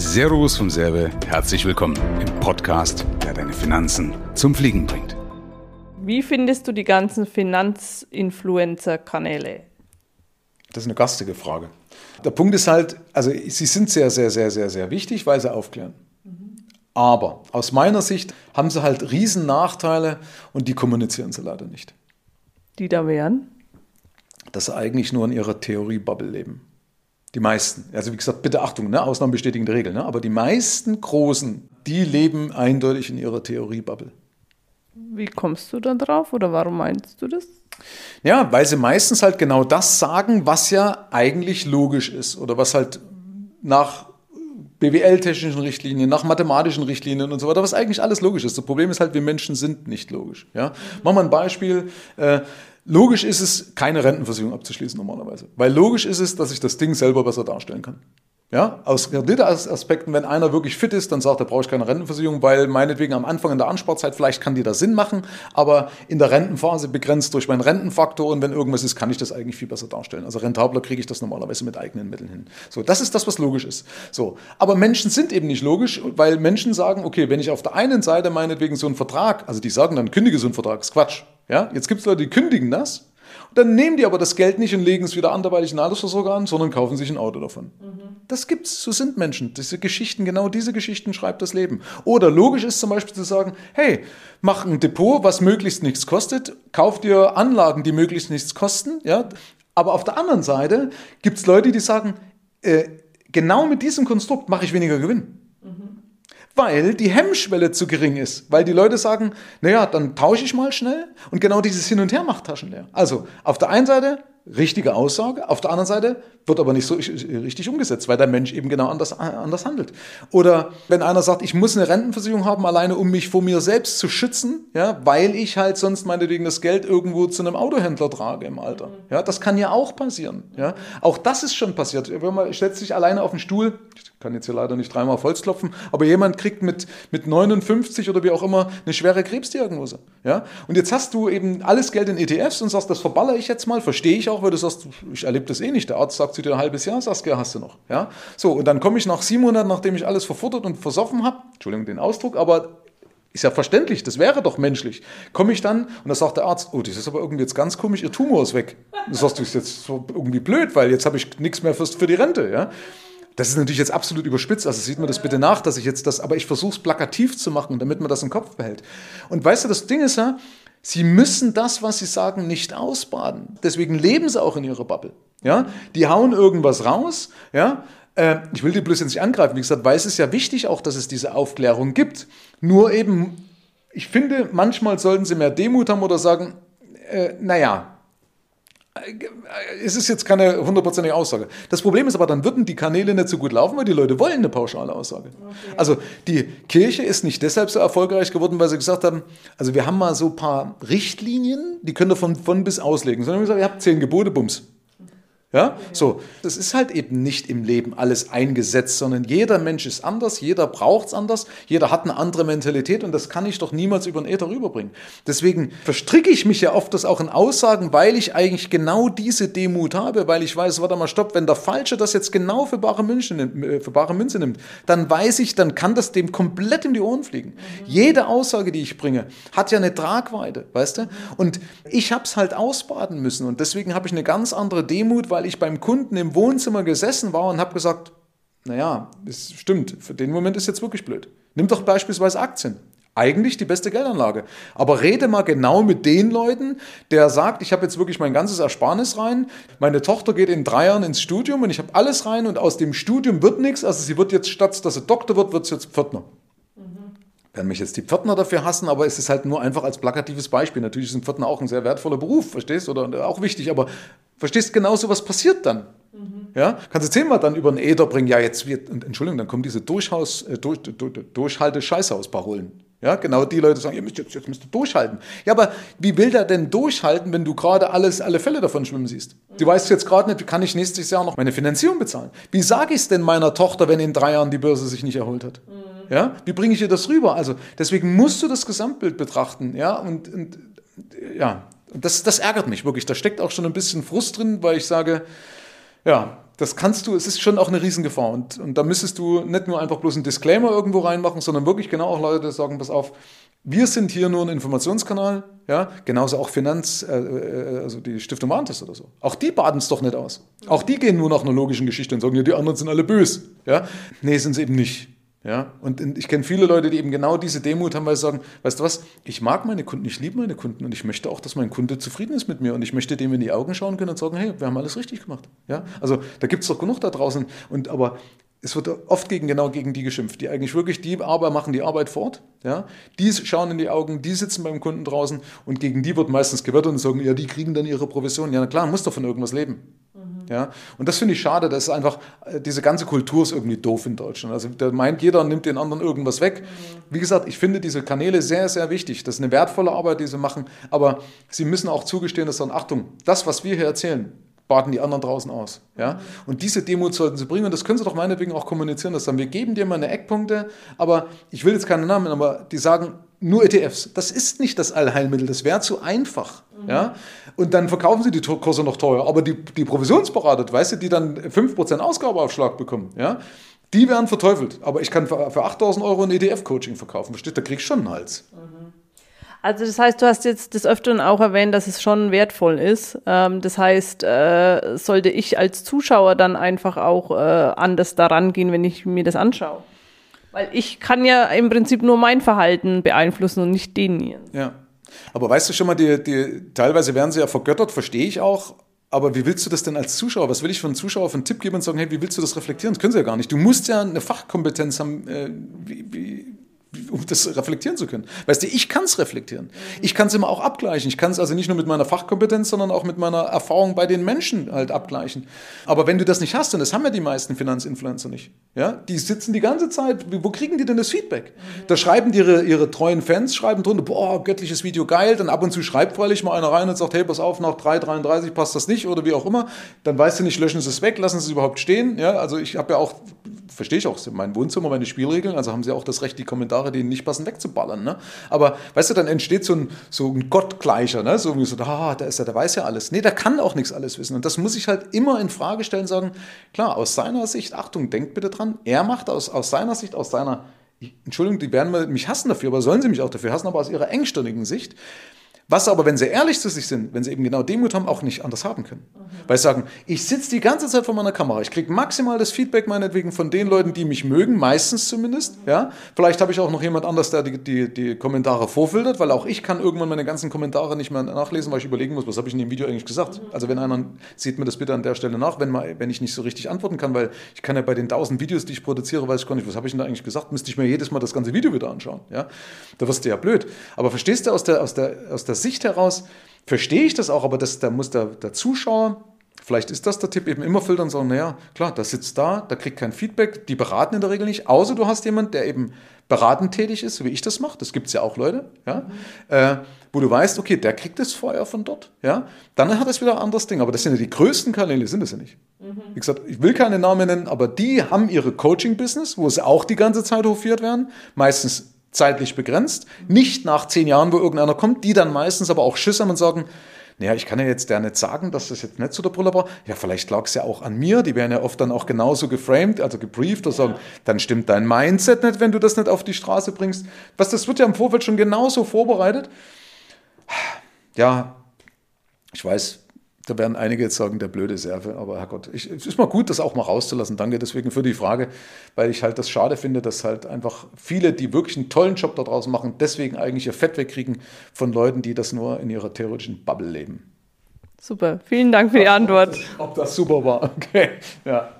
Servus vom Serbe, herzlich willkommen im Podcast, der deine Finanzen zum Fliegen bringt. Wie findest du die ganzen Finanzinfluencer-Kanäle? Das ist eine gastige Frage. Der Punkt ist halt, also sie sind sehr, sehr, sehr, sehr, sehr wichtig, weil sie aufklären. Aber aus meiner Sicht haben sie halt riesen Nachteile und die kommunizieren sie leider nicht. Die da wären? Dass sie eigentlich nur in ihrer Theorie-Bubble leben. Die meisten. Also wie gesagt, bitte Achtung, ne? Ausnahmen bestätigen die Regel. Ne? Aber die meisten Großen, die leben eindeutig in ihrer Theorie-Bubble. Wie kommst du da drauf oder warum meinst du das? Ja, weil sie meistens halt genau das sagen, was ja eigentlich logisch ist oder was halt nach BWL-technischen Richtlinien, nach mathematischen Richtlinien und so weiter, was eigentlich alles logisch ist. Das Problem ist halt, wir Menschen sind nicht logisch. Ja? Machen wir ein Beispiel. Äh, logisch ist es, keine Rentenversicherung abzuschließen normalerweise. Weil logisch ist es, dass ich das Ding selber besser darstellen kann. Ja, aus Kreditaspekten, wenn einer wirklich fit ist, dann sagt er, brauche ich keine Rentenversicherung, weil meinetwegen am Anfang in der Ansparzeit vielleicht kann die da Sinn machen, aber in der Rentenphase begrenzt durch meinen Rentenfaktor und wenn irgendwas ist, kann ich das eigentlich viel besser darstellen. Also rentabler kriege ich das normalerweise mit eigenen Mitteln hin. So, das ist das, was logisch ist. So, aber Menschen sind eben nicht logisch, weil Menschen sagen, okay, wenn ich auf der einen Seite meinetwegen so einen Vertrag, also die sagen dann, kündige so einen Vertrag, ist Quatsch. Ja, jetzt gibt es Leute, die kündigen das dann nehmen die aber das Geld nicht und legen es wieder anderweitig Altersvorsorge an, sondern kaufen sich ein Auto davon. Mhm. Das gibt's, so sind Menschen. Diese Geschichten, genau diese Geschichten schreibt das Leben. Oder logisch ist zum Beispiel zu sagen, hey, mach ein Depot, was möglichst nichts kostet, kauf dir Anlagen, die möglichst nichts kosten, ja. Aber auf der anderen Seite gibt es Leute, die sagen, äh, genau mit diesem Konstrukt mache ich weniger Gewinn weil die Hemmschwelle zu gering ist. Weil die Leute sagen, naja, dann tausche ich mal schnell und genau dieses Hin und Her macht taschenleer. Also auf der einen Seite richtige Aussage, auf der anderen Seite wird aber nicht so richtig umgesetzt, weil der Mensch eben genau anders, anders handelt. Oder wenn einer sagt, ich muss eine Rentenversicherung haben, alleine um mich vor mir selbst zu schützen, ja, weil ich halt sonst meinetwegen das Geld irgendwo zu einem Autohändler trage im Alter. Ja, das kann ja auch passieren. Ja. Auch das ist schon passiert. Wenn man stellt sich alleine auf den Stuhl, kann jetzt hier leider nicht dreimal auf Holz klopfen, aber jemand kriegt mit, mit 59 oder wie auch immer eine schwere Krebsdiagnose. Ja? Und jetzt hast du eben alles Geld in ETFs und sagst, das verballer ich jetzt mal, verstehe ich auch, weil du sagst, ich erlebe das eh nicht. Der Arzt sagt zu dir ein halbes Jahr, ja, hast du noch. Ja? So, und dann komme ich nach sieben Monaten, nachdem ich alles verfuttert und versoffen habe, Entschuldigung den Ausdruck, aber ist ja verständlich, das wäre doch menschlich. Komme ich dann und da sagt der Arzt, oh, das ist aber irgendwie jetzt ganz komisch, Ihr Tumor ist weg. Das sagst du, ist jetzt so irgendwie blöd, weil jetzt habe ich nichts mehr für die Rente. Ja? Das ist natürlich jetzt absolut überspitzt, also sieht man das bitte nach, dass ich jetzt das, aber ich versuche es plakativ zu machen, damit man das im Kopf behält. Und weißt du, das Ding ist ja, sie müssen das, was sie sagen, nicht ausbaden. Deswegen leben sie auch in ihrer Bubble. Ja? Die hauen irgendwas raus, ja, äh, ich will die bloß jetzt nicht angreifen, wie gesagt, weil es ist ja wichtig auch, dass es diese Aufklärung gibt. Nur eben, ich finde, manchmal sollten sie mehr Demut haben oder sagen, äh, naja, es ist jetzt keine hundertprozentige Aussage. Das Problem ist aber, dann würden die Kanäle nicht so gut laufen, weil die Leute wollen eine pauschale Aussage. Okay. Also die Kirche ist nicht deshalb so erfolgreich geworden, weil sie gesagt haben, also wir haben mal so ein paar Richtlinien, die könnt ihr von, von bis auslegen. Sondern wir haben gesagt, ihr habt zehn Gebote, Bums. Ja, so. Das ist halt eben nicht im Leben alles eingesetzt, sondern jeder Mensch ist anders, jeder braucht es anders, jeder hat eine andere Mentalität und das kann ich doch niemals über den Äther rüberbringen. Deswegen verstricke ich mich ja oft das auch in Aussagen, weil ich eigentlich genau diese Demut habe, weil ich weiß, warte mal, stopp, wenn der Falsche das jetzt genau für bare Münze nimmt, äh, für bare Münze nimmt dann weiß ich, dann kann das dem komplett in die Ohren fliegen. Mhm. Jede Aussage, die ich bringe, hat ja eine Tragweite, weißt du? Und ich habe es halt ausbaden müssen und deswegen habe ich eine ganz andere Demut, weil weil ich beim Kunden im Wohnzimmer gesessen war und habe gesagt, naja, es stimmt, für den Moment ist jetzt wirklich blöd. Nimm doch beispielsweise Aktien. Eigentlich die beste Geldanlage. Aber rede mal genau mit den Leuten, der sagt, ich habe jetzt wirklich mein ganzes Ersparnis rein, meine Tochter geht in drei Jahren ins Studium und ich habe alles rein und aus dem Studium wird nichts. Also sie wird jetzt, statt dass sie Doktor wird, wird sie jetzt Pförtner werden mich jetzt die Pförtner dafür hassen, aber es ist halt nur einfach als plakatives Beispiel. Natürlich ist ein Pförtner auch ein sehr wertvoller Beruf, verstehst du? Oder auch wichtig, aber verstehst genauso, was passiert dann? Mhm. Ja? Kannst du zehnmal dann über einen Äther bringen, ja, jetzt wird, Entschuldigung, dann kommen diese Durchhaus, äh, durch, durch, Durchhalte-Scheißhaus-Parolen. Ja, genau die Leute sagen, ihr müsst jetzt, jetzt müsst ihr durchhalten. Ja, aber wie will der denn durchhalten, wenn du gerade alles, alle Fälle davon schwimmen siehst? Du weißt jetzt gerade nicht, wie kann ich nächstes Jahr noch meine Finanzierung bezahlen? Wie sage ich es denn meiner Tochter, wenn in drei Jahren die Börse sich nicht erholt hat? Mhm. Ja? Wie bringe ich ihr das rüber? Also deswegen musst du das Gesamtbild betrachten. Ja? Und, und ja, das, das ärgert mich wirklich. Da steckt auch schon ein bisschen Frust drin, weil ich sage, ja, das kannst du, es ist schon auch eine Riesengefahr. Und, und da müsstest du nicht nur einfach bloß einen Disclaimer irgendwo reinmachen, sondern wirklich genau auch Leute sagen, pass auf, wir sind hier nur ein Informationskanal, ja, genauso auch Finanz, äh, äh also die Stiftung Warentest oder so. Auch die baden es doch nicht aus. Auch die gehen nur nach einer logischen Geschichte und sagen, ja, die anderen sind alle böse. Ja? Nee, sind sie eben nicht. Ja, und ich kenne viele Leute, die eben genau diese Demut haben, weil sie sagen, weißt du was, ich mag meine Kunden, ich liebe meine Kunden und ich möchte auch, dass mein Kunde zufrieden ist mit mir und ich möchte dem in die Augen schauen können und sagen, hey, wir haben alles richtig gemacht. Ja, also da gibt es doch genug da draußen. Und aber es wird oft gegen, genau gegen die geschimpft, die eigentlich wirklich die Arbeit machen die Arbeit fort. Ja? Die schauen in die Augen, die sitzen beim Kunden draußen und gegen die wird meistens gewettert und sagen, ja, die kriegen dann ihre Provision. Ja, na klar, muss doch von irgendwas leben. Mhm. Ja? Und das finde ich schade, dass einfach, äh, diese ganze Kultur ist irgendwie doof in Deutschland. Also da meint jeder, nimmt den anderen irgendwas weg. Mhm. Wie gesagt, ich finde diese Kanäle sehr, sehr wichtig. Das ist eine wertvolle Arbeit, die sie machen. Aber sie müssen auch zugestehen, dass dann, Achtung, das, was wir hier erzählen, baden die anderen draußen aus. Ja? Und diese Demut sollten sie bringen und das können sie doch meinetwegen auch kommunizieren, dass sagen, wir geben dir mal eine Eckpunkte, aber ich will jetzt keine Namen, aber die sagen nur ETFs. Das ist nicht das Allheilmittel, das wäre zu einfach. Mhm. Ja? Und dann verkaufen sie die Kurse noch teuer, aber die, die Provisionsberater, weißt du, die dann 5% Ausgabeaufschlag bekommen, ja? die werden verteufelt. Aber ich kann für, für 8000 Euro ein ETF-Coaching verkaufen, versteht? Da krieg ich schon einen Hals. Mhm. Also das heißt, du hast jetzt des Öfteren auch erwähnt, dass es schon wertvoll ist. Ähm, das heißt, äh, sollte ich als Zuschauer dann einfach auch äh, anders daran gehen, wenn ich mir das anschaue? Weil ich kann ja im Prinzip nur mein Verhalten beeinflussen und nicht den Ja. Aber weißt du schon mal, die, die, teilweise werden sie ja vergöttert, verstehe ich auch. Aber wie willst du das denn als Zuschauer? Was will ich für einen Zuschauer für einen Tipp geben und sagen, hey, wie willst du das reflektieren? Das können sie ja gar nicht. Du musst ja eine Fachkompetenz haben. Äh, wie, wie, um das reflektieren zu können. Weißt du, ich kann es reflektieren. Ich kann es immer auch abgleichen. Ich kann es also nicht nur mit meiner Fachkompetenz, sondern auch mit meiner Erfahrung bei den Menschen halt abgleichen. Aber wenn du das nicht hast, und das haben ja die meisten Finanzinfluencer nicht, ja, die sitzen die ganze Zeit, wo kriegen die denn das Feedback? Da schreiben ihre, ihre treuen Fans, schreiben drunter, boah, göttliches Video, geil, dann ab und zu schreibt freilich mal einer rein und sagt, hey, pass auf, nach 3,33 passt das nicht oder wie auch immer. Dann weißt du nicht, löschen sie es weg, lassen sie es überhaupt stehen. Ja, also ich habe ja auch, verstehe ich auch, mein Wohnzimmer, meine Spielregeln, also haben sie auch das Recht, die Kommentare, die nicht passen, wegzuballern. Ne? Aber weißt du, dann entsteht so ein, so ein Gottgleicher, ne? so wie so, ah, der ist ja, der weiß ja alles. Nee, der kann auch nichts alles wissen. Und das muss ich halt immer in Frage stellen, sagen, klar, aus seiner Sicht, Achtung, denkt bitte dran, er macht aus, aus seiner Sicht, aus seiner Entschuldigung, die werden mich hassen dafür, aber sollen sie mich auch dafür hassen, aber aus ihrer engstirnigen Sicht was aber, wenn sie ehrlich zu sich sind, wenn sie eben genau Demut haben, auch nicht anders haben können. Mhm. Weil sie sagen, ich sitze die ganze Zeit vor meiner Kamera, ich kriege maximal das Feedback meinetwegen von den Leuten, die mich mögen, meistens zumindest. Mhm. Ja? Vielleicht habe ich auch noch jemand anders, der die, die, die Kommentare vorfiltert, weil auch ich kann irgendwann meine ganzen Kommentare nicht mehr nachlesen, weil ich überlegen muss, was habe ich in dem Video eigentlich gesagt. Mhm. Also wenn einer, sieht mir das bitte an der Stelle nach, wenn, mal, wenn ich nicht so richtig antworten kann, weil ich kann ja bei den tausend Videos, die ich produziere, weiß ich gar nicht, was habe ich denn da eigentlich gesagt, müsste ich mir jedes Mal das ganze Video wieder anschauen. Ja? Da wirst du ja blöd. Aber verstehst du aus der, aus der, aus der Sicht heraus, verstehe ich das auch, aber das, da muss der, der Zuschauer, vielleicht ist das der Tipp, eben immer filtern und sagen, naja, klar, der sitzt da, der kriegt kein Feedback, die beraten in der Regel nicht, außer du hast jemanden, der eben beratend tätig ist, wie ich das mache, das gibt es ja auch Leute, ja, mhm. äh, wo du weißt, okay, der kriegt das Feuer von dort, ja, dann hat es wieder ein anderes Ding, aber das sind ja die größten Kanäle, sind es ja nicht. Mhm. Wie gesagt, ich will keine Namen nennen, aber die haben ihre Coaching-Business, wo sie auch die ganze Zeit hofiert werden, meistens zeitlich begrenzt, nicht nach zehn Jahren, wo irgendeiner kommt, die dann meistens aber auch Schiss haben und sagen, naja, ich kann ja jetzt der nicht sagen, dass das jetzt nicht so der Brüller war. Ja, vielleicht lag es ja auch an mir. Die werden ja oft dann auch genauso geframed, also gebrieft und sagen, dann stimmt dein Mindset nicht, wenn du das nicht auf die Straße bringst. Was, das wird ja im Vorfeld schon genauso vorbereitet. Ja, ich weiß, da werden einige jetzt sagen, der blöde Serve, aber Herrgott, ich, es ist mal gut, das auch mal rauszulassen. Danke deswegen für die Frage, weil ich halt das schade finde, dass halt einfach viele, die wirklich einen tollen Job da draußen machen, deswegen eigentlich ihr Fett wegkriegen von Leuten, die das nur in ihrer theoretischen Bubble leben. Super, vielen Dank für die Antwort. Ob das super war, okay, ja.